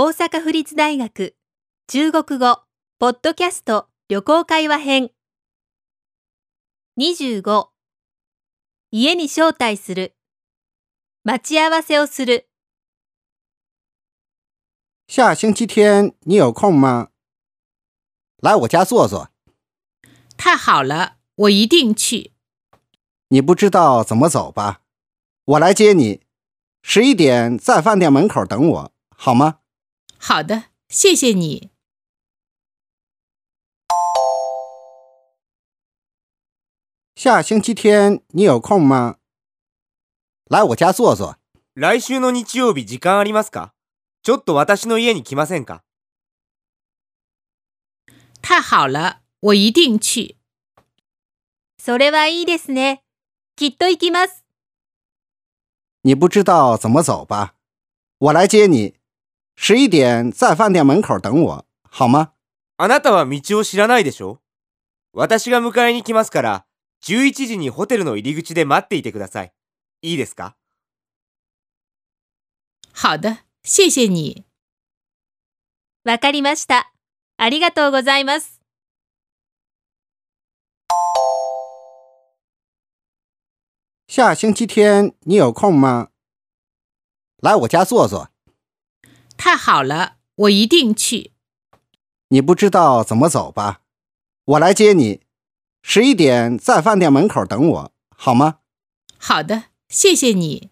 大阪府立大学中国語ポッドキャスト旅行会話編25家に招待する待ち合わせをする下星期天你有空吗？来我家坐坐。太好了，我一定去。你不知道怎么走吧？我来接你。十一点在饭店门口等我，好吗？好的，谢谢你。下星期天你有空吗？来我家坐坐。来週の日曜日時間ありますかちょっと私の家に来ませんか太好了，我一定去。それはいいですね。きっと行きます。你不知道怎么走吧？我来接你。 十一点在饭店门口等我，好吗？あなたは道を知らないでしょ？私が迎えに来ますから、11時にホテルの入り口で待っていてください。いいですか？好的，谢谢你。わかりました。ありがとうございます。下星期天你有空吗？来我家坐坐。太好了，我一定去。你不知道怎么走吧？我来接你。十一点在饭店门口等我，好吗？好的，谢谢你。